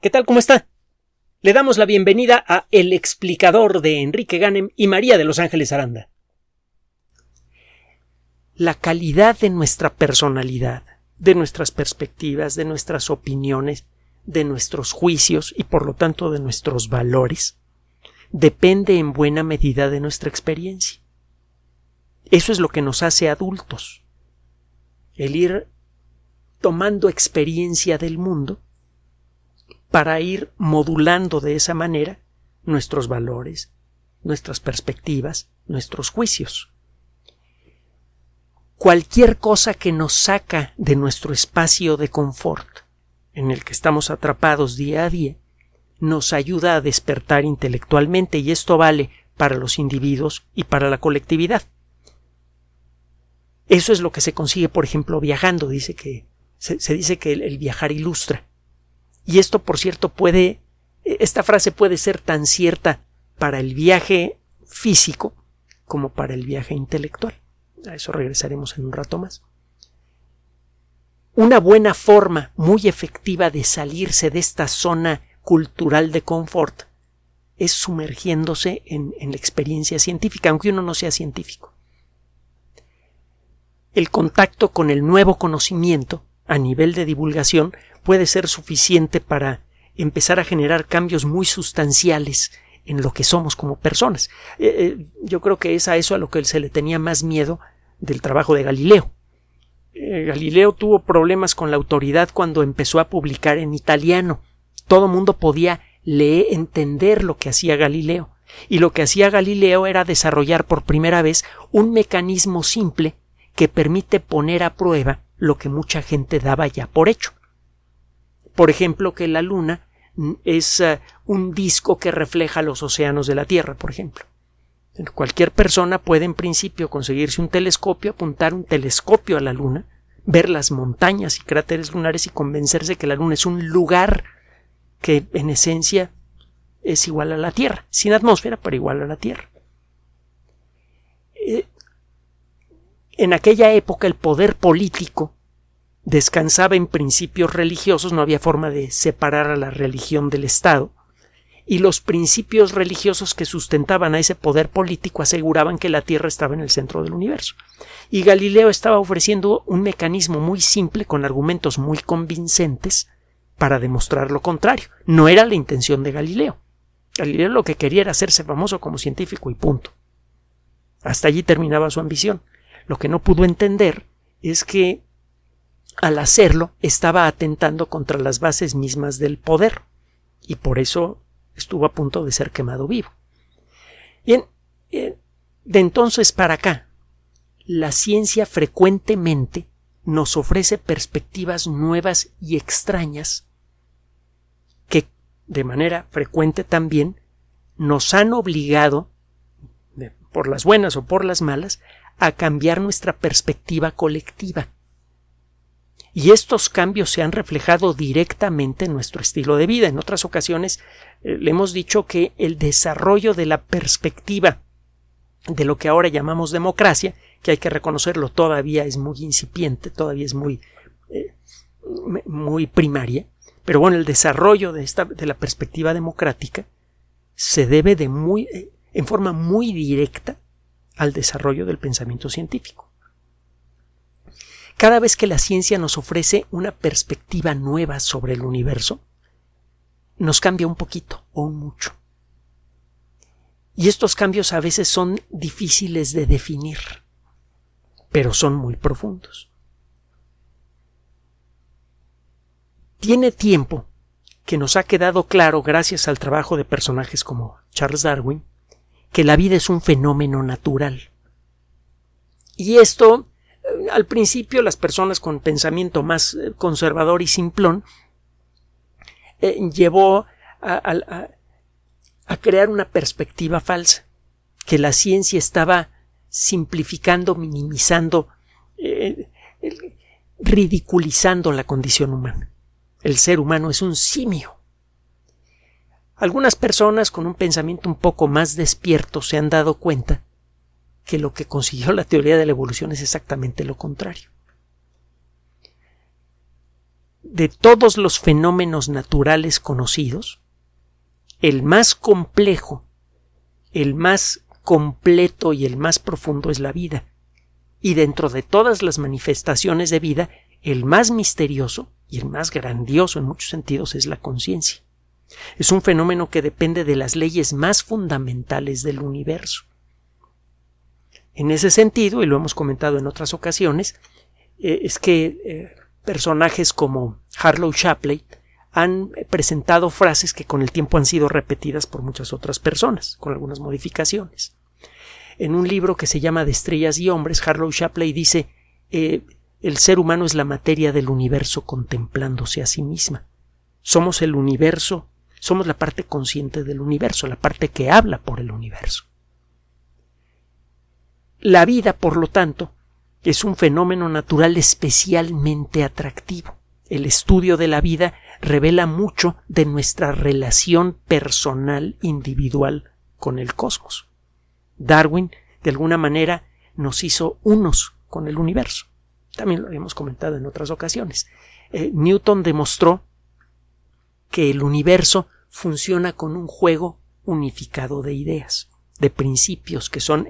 ¿Qué tal? ¿Cómo está? Le damos la bienvenida a El explicador de Enrique Ganem y María de Los Ángeles Aranda. La calidad de nuestra personalidad, de nuestras perspectivas, de nuestras opiniones, de nuestros juicios y por lo tanto de nuestros valores, depende en buena medida de nuestra experiencia. Eso es lo que nos hace adultos. El ir tomando experiencia del mundo para ir modulando de esa manera nuestros valores, nuestras perspectivas, nuestros juicios. Cualquier cosa que nos saca de nuestro espacio de confort, en el que estamos atrapados día a día, nos ayuda a despertar intelectualmente y esto vale para los individuos y para la colectividad. Eso es lo que se consigue, por ejemplo, viajando. Dice que se, dice que el viajar ilustra. Y esto, por cierto, puede, esta frase puede ser tan cierta para el viaje físico como para el viaje intelectual. A eso regresaremos en un rato más. Una buena forma muy efectiva de salirse de esta zona cultural de confort es sumergiéndose en, en, la experiencia científica, aunque uno no sea científico. El contacto con el nuevo conocimiento a nivel de divulgación puede ser suficiente para empezar a generar cambios muy sustanciales en lo que somos como personas. Eh, eh, yo creo que es a eso a lo que se le tenía más miedo del trabajo de Galileo. Eh, Galileo tuvo problemas con la autoridad cuando empezó a publicar en italiano. Todo mundo podía leer, entender lo que hacía Galileo. Y lo que hacía Galileo era desarrollar por primera vez un mecanismo simple que permite poner a prueba lo que mucha gente daba ya por hecho. Por ejemplo, que la Luna es eh, un disco que refleja los océanos de la Tierra, por ejemplo. Cualquier persona puede en principio conseguirse un telescopio, apuntar un telescopio a la Luna, ver las montañas y cráteres lunares y convencerse que la Luna es un lugar que en esencia es igual a la Tierra, sin atmósfera, pero igual a la Tierra. Eh, en aquella época el poder político descansaba en principios religiosos, no había forma de separar a la religión del Estado, y los principios religiosos que sustentaban a ese poder político aseguraban que la Tierra estaba en el centro del universo. Y Galileo estaba ofreciendo un mecanismo muy simple con argumentos muy convincentes para demostrar lo contrario. No era la intención de Galileo. Galileo lo que quería era hacerse famoso como científico y punto. Hasta allí terminaba su ambición. Lo que no pudo entender es que al hacerlo estaba atentando contra las bases mismas del poder y por eso estuvo a punto de ser quemado vivo. Bien, eh, de entonces para acá, la ciencia frecuentemente nos ofrece perspectivas nuevas y extrañas que de manera frecuente también nos han obligado, por las buenas o por las malas, a cambiar nuestra perspectiva colectiva y estos cambios se han reflejado directamente en nuestro estilo de vida. En otras ocasiones eh, le hemos dicho que el desarrollo de la perspectiva de lo que ahora llamamos democracia, que hay que reconocerlo todavía es muy incipiente, todavía es muy, eh, muy primaria, pero bueno, el desarrollo de, esta, de la perspectiva democrática se debe de muy, eh, en forma muy directa al desarrollo del pensamiento científico. Cada vez que la ciencia nos ofrece una perspectiva nueva sobre el universo, nos cambia un poquito o un mucho. Y estos cambios a veces son difíciles de definir, pero son muy profundos. Tiene tiempo que nos ha quedado claro, gracias al trabajo de personajes como Charles Darwin, que la vida es un fenómeno natural. Y esto al principio las personas con pensamiento más eh, conservador y simplón eh, llevó a, crear una perspectiva falsa, que la ciencia estaba simplificando, minimizando, eh, ridiculizando la condición humana. El ser humano es un simio. Algunas personas con un pensamiento un poco más despierto se han dado cuenta que lo que consiguió la teoría de la evolución es exactamente lo contrario. de todos los fenómenos naturales conocidos, el más complejo, el más completo y el más profundo es la vida. Y dentro de todas las manifestaciones de vida, el más misterioso y el más grandioso en muchos sentidos es la conciencia. Es un fenómeno que depende de las leyes más fundamentales del universo. En ese sentido, y lo hemos comentado en otras ocasiones, eh, es que eh, personajes como Harlow Shapley han presentado frases que con el tiempo han sido repetidas por muchas otras personas, con algunas modificaciones. En un libro que se llama De estrellas y hombres, Harlow Shapley dice eh, el ser humano es la materia del universo contemplándose a sí misma. Somos el universo, somos la parte consciente del universo, la parte que habla por el universo. La vida, por lo tanto, es un fenómeno natural especialmente atractivo. El estudio de la vida revela mucho de nuestra relación personal individual con el cosmos. Darwin, de alguna manera, nos hizo unos con el universo. También lo habíamos comentado en otras ocasiones. Eh, Newton demostró que el universo funciona con un juego unificado de ideas, de principios que son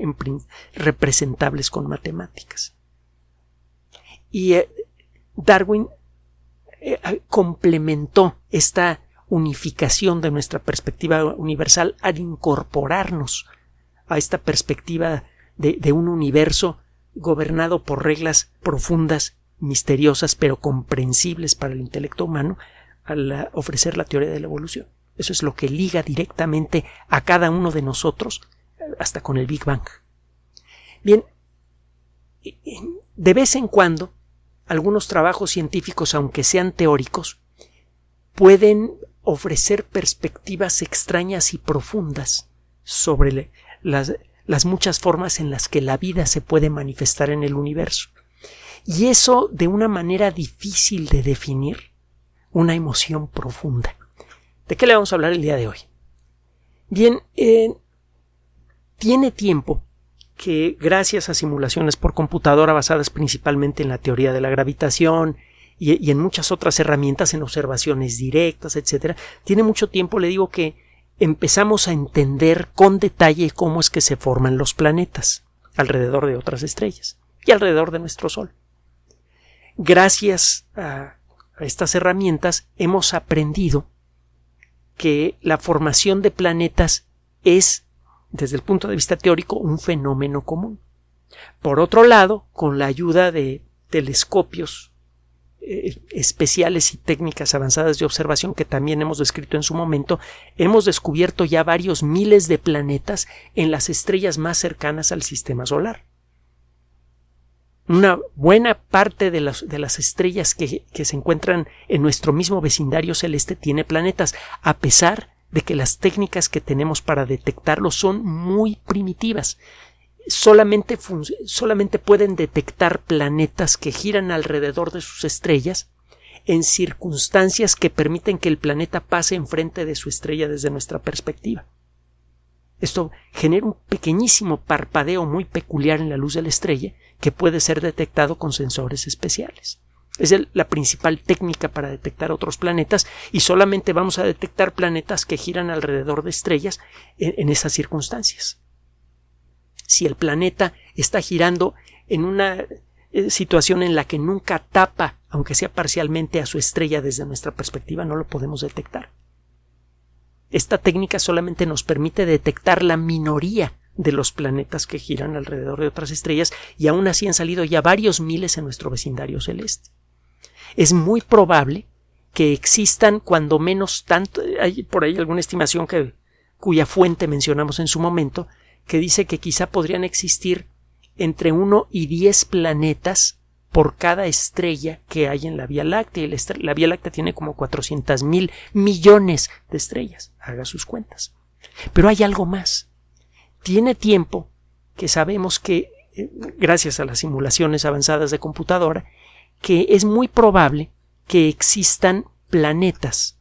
representables con matemáticas. Y eh, Darwin eh, complementó esta unificación de nuestra perspectiva universal al incorporarnos a esta perspectiva de, un universo gobernado por reglas profundas, misteriosas, pero comprensibles para el intelecto humano, al ofrecer la teoría de la evolución. Eso es lo que liga directamente a cada uno de nosotros hasta con el Big Bang. Bien, de vez en cuando algunos trabajos científicos, aunque sean teóricos, pueden ofrecer perspectivas extrañas y profundas sobre las, muchas formas en las que la vida se puede manifestar en el universo. Y eso de una manera difícil de definir, una emoción profunda. ¿De qué le vamos a hablar el día de hoy? Bien, eh, tiene tiempo que gracias a simulaciones por computadora basadas principalmente en la teoría de la gravitación y, en muchas otras herramientas, en observaciones directas, etcétera, tiene mucho tiempo, le digo que empezamos a entender con detalle cómo es que se forman los planetas alrededor de otras estrellas y alrededor de nuestro Sol. Gracias a estas herramientas hemos aprendido que la formación de planetas es desde el punto de vista teórico, un fenómeno común. Por otro lado, con la ayuda de telescopios eh, especiales y técnicas avanzadas de observación que también hemos descrito en su momento, hemos descubierto ya varios miles de planetas en las estrellas más cercanas al sistema solar. Una buena parte de las, de las estrellas que, que se encuentran en nuestro mismo vecindario celeste tiene planetas, a pesar de que las técnicas que tenemos para detectarlo son muy primitivas. Solamente, solamente pueden detectar planetas que giran alrededor de sus estrellas en circunstancias que permiten que el planeta pase enfrente de su estrella desde nuestra perspectiva. Esto genera un pequeñísimo parpadeo muy peculiar en la luz de la estrella que puede ser detectado con sensores especiales. Es la principal técnica para detectar otros planetas y solamente vamos a detectar planetas que giran alrededor de estrellas en, esas circunstancias. Si el planeta está girando en una eh, situación en la que nunca tapa, aunque sea parcialmente, a su estrella desde nuestra perspectiva, no lo podemos detectar. Esta técnica solamente nos permite detectar la minoría de los planetas que giran alrededor de otras estrellas y aún así han salido ya varios miles en nuestro vecindario celeste es muy probable que existan cuando menos tanto hay por ahí alguna estimación que cuya fuente mencionamos en su momento que dice que quizá podrían existir entre uno y diez planetas por cada estrella que hay en la Vía Láctea. Y la, Vía Láctea tiene como 400 mil millones de estrellas. Haga sus cuentas. Pero hay algo más. Tiene tiempo que sabemos que, eh, gracias a las simulaciones avanzadas de computadora, que es muy probable que existan planetas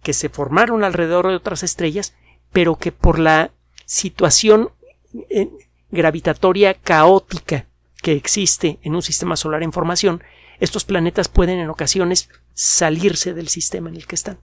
que se formaron alrededor de otras estrellas, pero que por la situación eh, gravitatoria caótica que existe en un sistema solar en formación, estos planetas pueden en ocasiones salirse del sistema en el que están.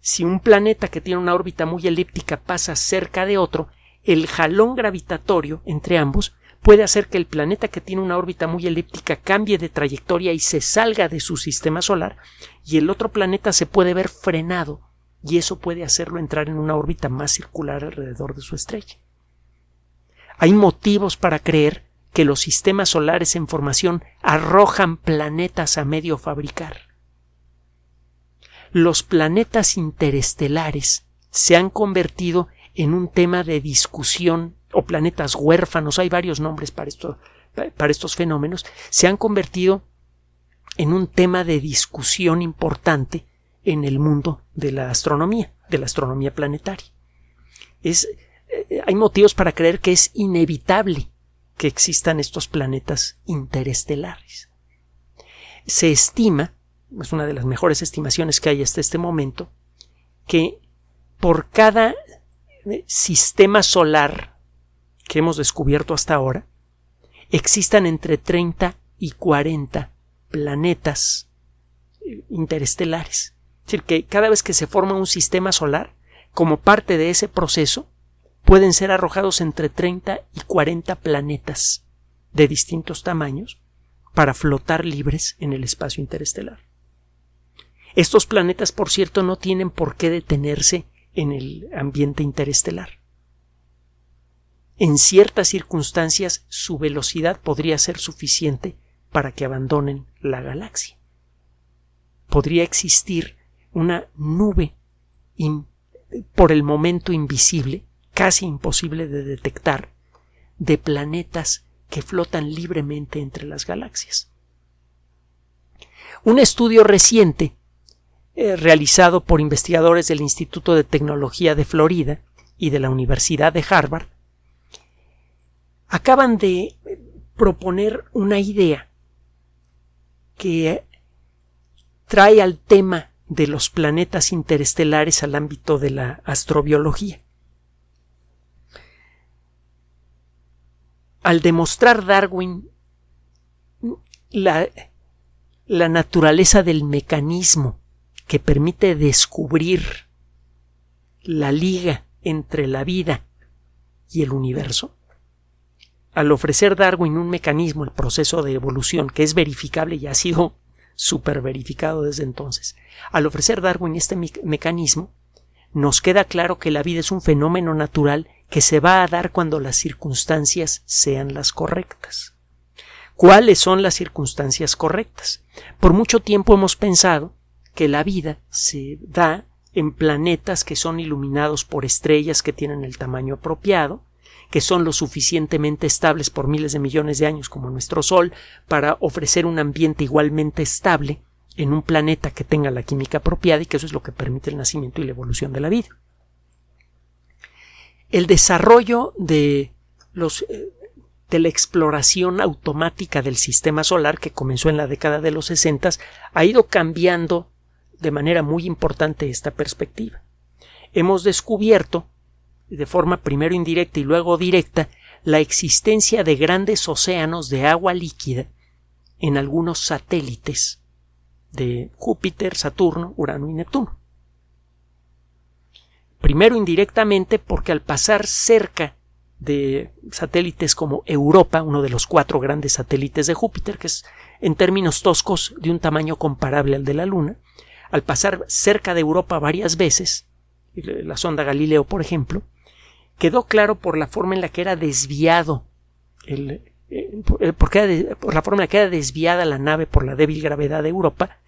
Si un planeta que tiene una órbita muy elíptica pasa cerca de otro, el jalón gravitatorio entre ambos puede hacer que el planeta que tiene una órbita muy elíptica cambie de trayectoria y se salga de su sistema solar, y el otro planeta se puede ver frenado, y eso puede hacerlo entrar en una órbita más circular alrededor de su estrella. Hay motivos para creer que los sistemas solares en formación arrojan planetas a medio fabricar. Los planetas interestelares se han convertido en un tema de discusión o planetas huérfanos, hay varios nombres para, esto, para estos fenómenos, se han convertido en un tema de discusión importante en el mundo de la astronomía, de la astronomía planetaria. Es, eh, hay motivos para creer que es inevitable que existan estos planetas interestelares. Se estima, es una de las mejores estimaciones que hay hasta este momento, que por cada eh, sistema solar que hemos descubierto hasta ahora, existan entre 30 y 40 planetas eh, interestelares. Es decir, que cada vez que se forma un sistema solar, como parte de ese proceso, pueden ser arrojados entre 30 y 40 planetas de distintos tamaños para flotar libres en el espacio interestelar. Estos planetas, por cierto, no tienen por qué detenerse en el ambiente interestelar. En ciertas circunstancias su velocidad podría ser suficiente para que abandonen la galaxia. Podría existir una nube por el momento invisible, casi imposible de detectar, de planetas que flotan libremente entre las galaxias. Un estudio reciente eh, realizado por investigadores del Instituto de Tecnología de Florida y de la Universidad de Harvard, acaban de proponer una idea que trae al tema de los planetas interestelares al ámbito de la astrobiología. Al demostrar Darwin la, naturaleza del mecanismo que permite descubrir la liga entre la vida y el universo, al ofrecer Darwin un mecanismo, el proceso de evolución, que es verificable y ha sido super verificado desde entonces, al ofrecer Darwin este mecanismo, nos queda claro que la vida es un fenómeno natural que se va a dar cuando las circunstancias sean las correctas. ¿Cuáles son las circunstancias correctas? Por mucho tiempo hemos pensado que la vida se da en planetas que son iluminados por estrellas que tienen el tamaño apropiado, que son lo suficientemente estables por miles de millones de años como nuestro Sol, para ofrecer un ambiente igualmente estable en un planeta que tenga la química apropiada y que eso es lo que permite el nacimiento y la evolución de la vida. El desarrollo de los eh, de la exploración automática del sistema solar que comenzó en la década de los 60 ha ido cambiando de manera muy importante esta perspectiva. Hemos descubierto, de forma primero indirecta y luego directa, la existencia de grandes océanos de agua líquida en algunos satélites de Júpiter, Saturno, Urano y Neptuno. Primero indirectamente porque al pasar cerca de satélites como Europa, uno de los cuatro grandes satélites de Júpiter, que es en términos toscos de un tamaño comparable al de la Luna, al pasar cerca de Europa varias veces, la sonda Galileo, por ejemplo, quedó claro por la forma en la que era desviado el, eh, eh, por, por la forma en la que era desviada la nave por la débil gravedad de Europa,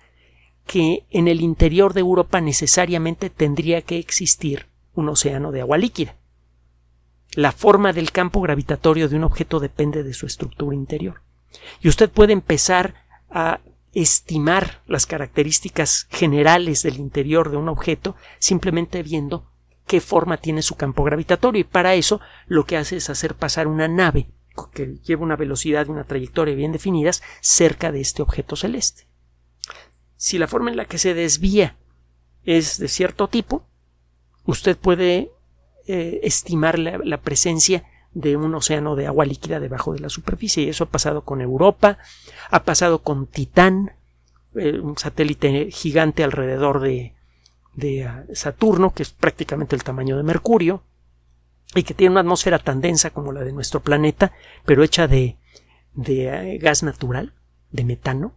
que en el interior de Europa necesariamente tendría que existir un océano de agua líquida. La forma del campo gravitatorio de un objeto depende de su estructura interior. Y usted puede empezar a estimar las características generales del interior de un objeto simplemente viendo qué forma tiene su campo gravitatorio y para eso lo que hace es hacer pasar una nave que lleva una velocidad y una trayectoria bien definidas cerca de este objeto celeste. Si la forma en la que se desvía es de cierto tipo, usted puede eh, estimar la presencia de un océano de agua líquida debajo de la superficie. Y eso ha pasado con Europa, ha pasado con Titán, eh, un satélite gigante alrededor de, de ah, Saturno, que es prácticamente el tamaño de Mercurio, y que tiene una atmósfera tan densa como la de nuestro planeta, pero hecha de, de eh, gas natural, de metano,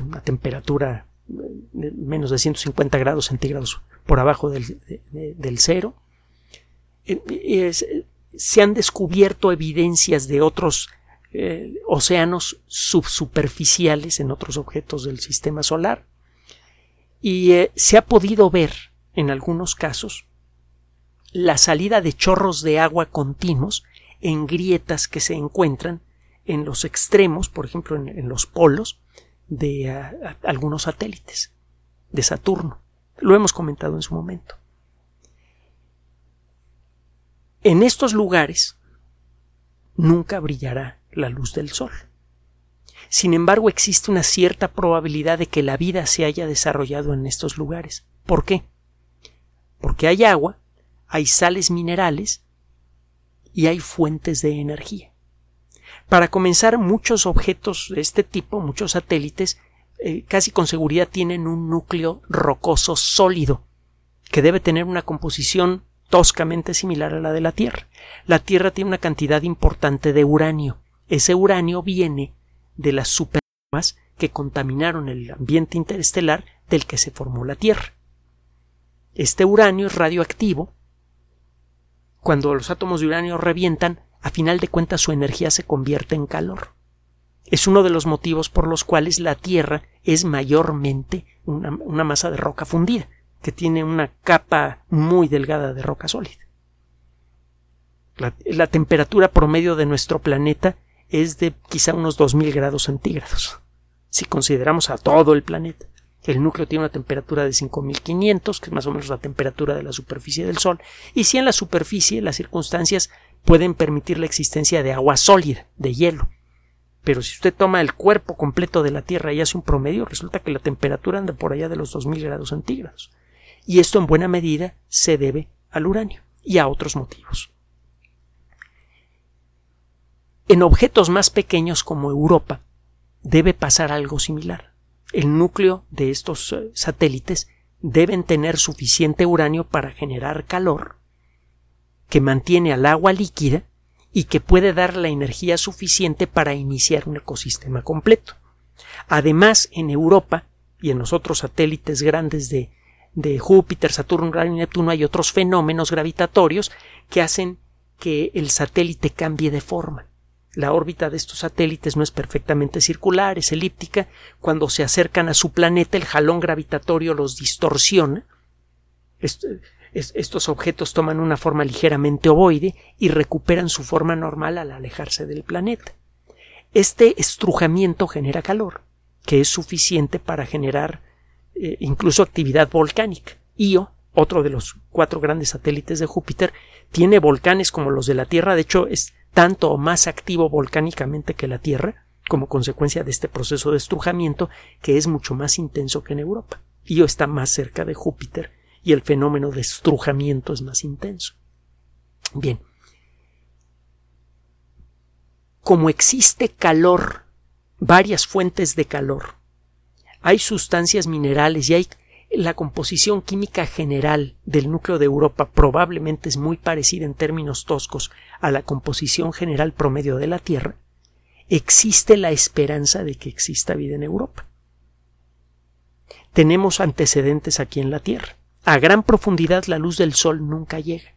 una temperatura de menos de 150 grados centígrados por abajo del, del cero. se han descubierto evidencias de otros eh, océanos subsuperficiales en otros objetos del sistema solar y eh, se ha podido ver en algunos casos la salida de chorros de agua continuos en grietas que se encuentran en los extremos, por ejemplo en, los polos de algunos satélites de Saturno. Lo hemos comentado en su momento. En estos lugares nunca brillará la luz del sol. Sin embargo, existe una cierta probabilidad de que la vida se haya desarrollado en estos lugares. ¿Por qué? Porque hay agua, hay sales minerales y hay fuentes de energía. Para comenzar, muchos objetos de este tipo, muchos satélites, eh, casi con seguridad tienen un núcleo rocoso sólido, que debe tener una composición toscamente similar a la de la Tierra. La Tierra tiene una cantidad importante de uranio, ese uranio viene de las supernovas que contaminaron el ambiente interestelar del que se formó la Tierra. Este uranio es radioactivo. Cuando los átomos de uranio revientan, a final de cuentas su energía se convierte en calor. Es uno de los motivos por los cuales la Tierra es mayormente una, masa de roca fundida, que tiene una capa muy delgada de roca sólida. La, la, temperatura promedio de nuestro planeta es de quizá unos 2000 grados centígrados. Si consideramos a todo el planeta. El núcleo tiene una temperatura de 5500, que es más o menos la temperatura de la superficie del Sol, y si en la superficie las circunstancias pueden permitir la existencia de agua sólida, de hielo. Pero si usted toma el cuerpo completo de la Tierra y hace un promedio, resulta que la temperatura anda por allá de los 2000 grados centígrados. Y esto en buena medida se debe al uranio y a otros motivos. En objetos más pequeños como Europa debe pasar algo similar. El núcleo de estos eh, satélites deben tener suficiente uranio para generar calor que mantiene al agua líquida y que puede dar la energía suficiente para iniciar un ecosistema completo. Además, en Europa y en los otros satélites grandes de, Júpiter, Saturno, Urano y Neptuno hay otros fenómenos gravitatorios que hacen que el satélite cambie de forma. La órbita de estos satélites no es perfectamente circular, es elíptica. Cuando se acercan a su planeta, el jalón gravitatorio los distorsiona. estos objetos toman una forma ligeramente ovoide y recuperan su forma normal al alejarse del planeta. Este estrujamiento genera calor, que es suficiente para generar eh, incluso actividad volcánica. Io, otro de los cuatro grandes satélites de Júpiter, tiene volcanes como los de la Tierra, de hecho es tanto o más activo volcánicamente que la Tierra, como consecuencia de este proceso de estrujamiento que es mucho más intenso que en Europa. Io está más cerca de Júpiter y el fenómeno de estrujamiento es más intenso. Bien. Como existe calor, varias fuentes de calor, hay sustancias minerales y hay la composición química general del núcleo de Europa probablemente es muy parecida en términos toscos a la composición general promedio de la Tierra, existe la esperanza de que exista vida en Europa. Tenemos antecedentes aquí en la Tierra. A gran profundidad la luz del Sol nunca llega.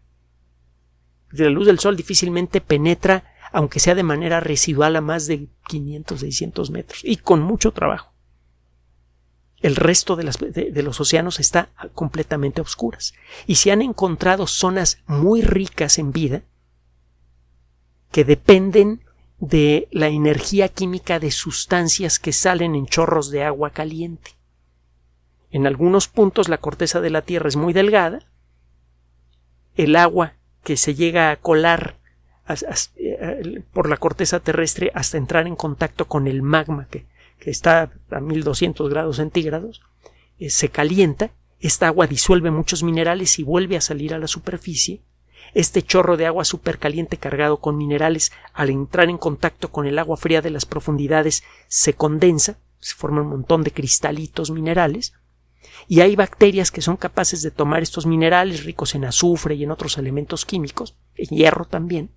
La luz del Sol difícilmente penetra, aunque sea de manera residual, a más de 500, 600 metros, y con mucho trabajo el resto de, los océanos está completamente a oscuras. Y se han encontrado zonas muy ricas en vida que dependen de la energía química de sustancias que salen en chorros de agua caliente. En algunos puntos la corteza de la Tierra es muy delgada, el agua que se llega a colar eh, por la corteza terrestre hasta entrar en contacto con el magma que, que está a 1200 grados centígrados, eh, se calienta, esta agua disuelve muchos minerales y vuelve a salir a la superficie. Este chorro de agua supercaliente cargado con minerales, al entrar en contacto con el agua fría de las profundidades, se condensa, se forman un montón de cristalitos minerales, y hay bacterias que son capaces de tomar estos minerales ricos en azufre y en otros elementos químicos, en hierro también,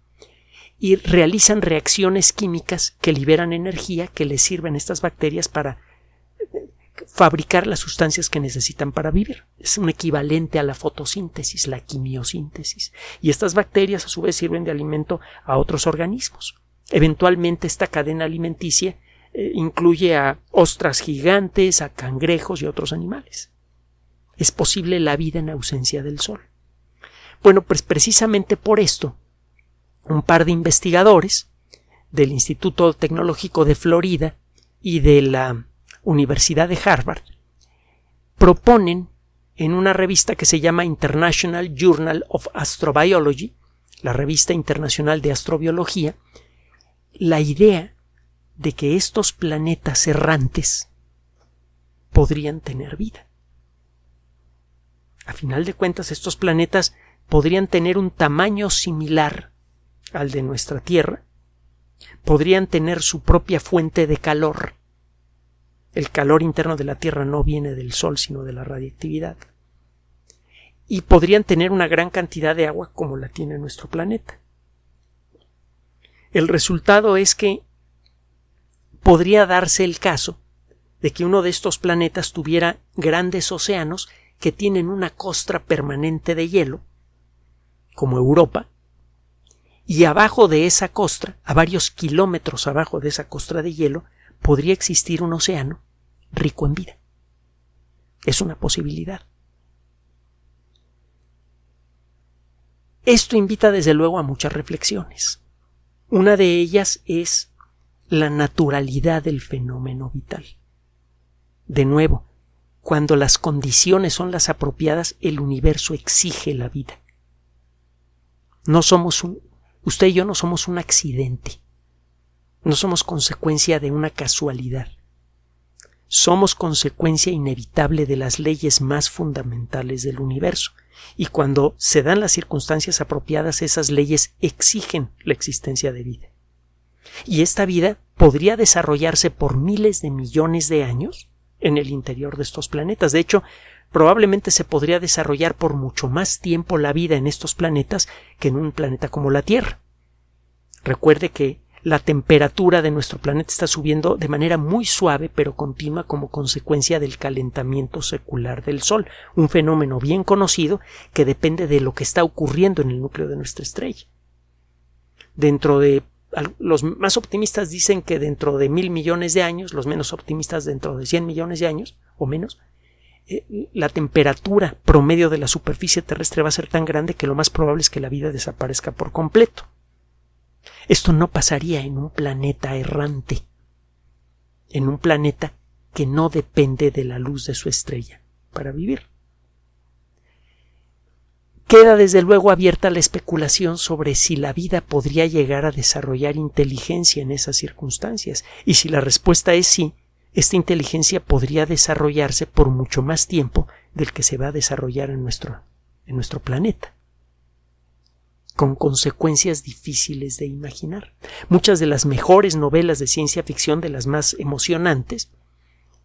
y realizan reacciones químicas que liberan energía que les sirven a estas bacterias para eh, fabricar las sustancias que necesitan para vivir. Es un equivalente a la fotosíntesis, la quimiosíntesis. Y estas bacterias a su vez sirven de alimento a otros organismos. Eventualmente esta cadena alimenticia eh, incluye a ostras gigantes, a cangrejos y otros animales. Es posible la vida en ausencia del sol. Bueno, pues precisamente por esto, un par de investigadores del Instituto Tecnológico de Florida y de la Universidad de Harvard proponen en una revista que se llama International Journal of Astrobiology, la revista internacional de astrobiología, la idea de que estos planetas errantes podrían tener vida. A final de cuentas, estos planetas podrían tener un tamaño similar al de nuestra Tierra, podrían tener su propia fuente de calor. El calor interno de la Tierra no viene del Sol, sino de la radiactividad. Y podrían tener una gran cantidad de agua como la tiene nuestro planeta. El resultado es que podría darse el caso de que uno de estos planetas tuviera grandes océanos que tienen una costra permanente de hielo, como Europa, y abajo de esa costra, a varios kilómetros abajo de esa costra de hielo, podría existir un océano rico en vida. Es una posibilidad. Esto invita desde luego a muchas reflexiones. Una de ellas es la naturalidad del fenómeno vital. De nuevo, cuando las condiciones son las apropiadas, el universo exige la vida. No somos un, Usted y yo no somos un accidente. No somos consecuencia de una casualidad. Somos consecuencia inevitable de las leyes más fundamentales del universo. Y cuando se dan las circunstancias apropiadas, esas leyes exigen la existencia de vida. Y esta vida podría desarrollarse por miles de millones de años en el interior de estos planetas. De hecho, probablemente se podría desarrollar por mucho más tiempo la vida en estos planetas que en un planeta como la Tierra. Recuerde que la temperatura de nuestro planeta está subiendo de manera muy suave pero continua como consecuencia del calentamiento secular del Sol, un fenómeno bien conocido que depende de lo que está ocurriendo en el núcleo de nuestra estrella. Dentro de los más optimistas dicen que dentro de mil millones de años, los menos optimistas dentro de cien millones de años o menos, eh, la temperatura promedio de la superficie terrestre va a ser tan grande que lo más probable es que la vida desaparezca por completo. Esto no pasaría en un planeta errante, en un planeta que no depende de la luz de su estrella para vivir. Queda desde luego abierta la especulación sobre si la vida podría llegar a desarrollar inteligencia en esas circunstancias, y si la respuesta es sí, esta inteligencia podría desarrollarse por mucho más tiempo del que se va a desarrollar en nuestro, en nuestro planeta con consecuencias difíciles de imaginar. Muchas de las mejores novelas de ciencia ficción, de las más emocionantes,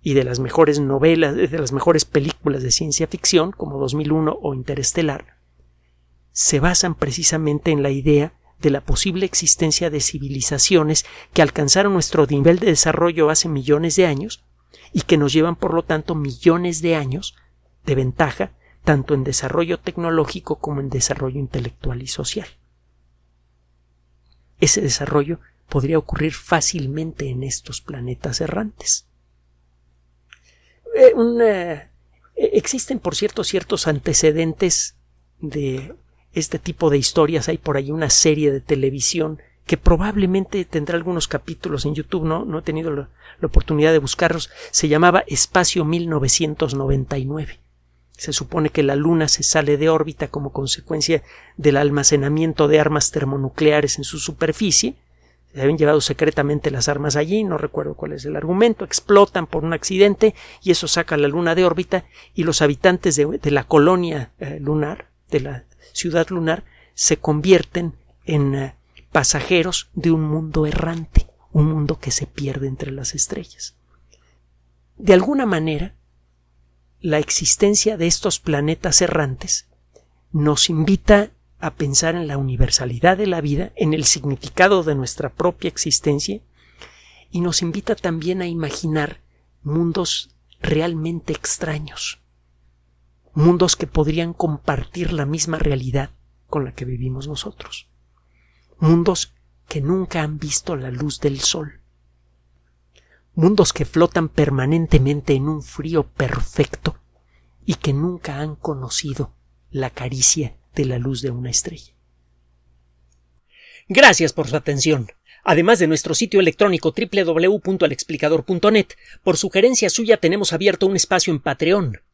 y de las mejores novelas, de las mejores películas de ciencia ficción, como 2001 o Interestelar, se basan precisamente en la idea de la posible existencia de civilizaciones que alcanzaron nuestro nivel de desarrollo hace millones de años y que nos llevan por lo tanto millones de años de ventaja tanto en desarrollo tecnológico como en desarrollo intelectual y social. Ese desarrollo podría ocurrir fácilmente en estos planetas errantes. Eh, eh, existen, por cierto, ciertos antecedentes de este tipo de historias. Hay por ahí una serie de televisión que probablemente tendrá algunos capítulos en YouTube, no, no he tenido la, oportunidad de buscarlos. Se llamaba Espacio 1999. Se supone que la Luna se sale de órbita como consecuencia del almacenamiento de armas termonucleares en su superficie. Se habían llevado secretamente las armas allí, no recuerdo cuál es el argumento, explotan por un accidente y eso saca a la Luna de órbita y los habitantes de, la colonia eh, lunar, de la ciudad lunar, se convierten en eh, pasajeros de un mundo errante, un mundo que se pierde entre las estrellas. de alguna manera, la existencia de estos planetas errantes nos invita a pensar en la universalidad de la vida, en el significado de nuestra propia existencia, y nos invita también a imaginar mundos realmente extraños, mundos que podrían compartir la misma realidad con la que vivimos nosotros, mundos que nunca han visto la luz del sol, mundos que flotan permanentemente en un frío perfecto y que nunca han conocido la caricia de la luz de una estrella. Gracias por su atención. Además de nuestro sitio electrónico www.alexplicador.net, por sugerencia suya tenemos abierto un espacio en Patreon,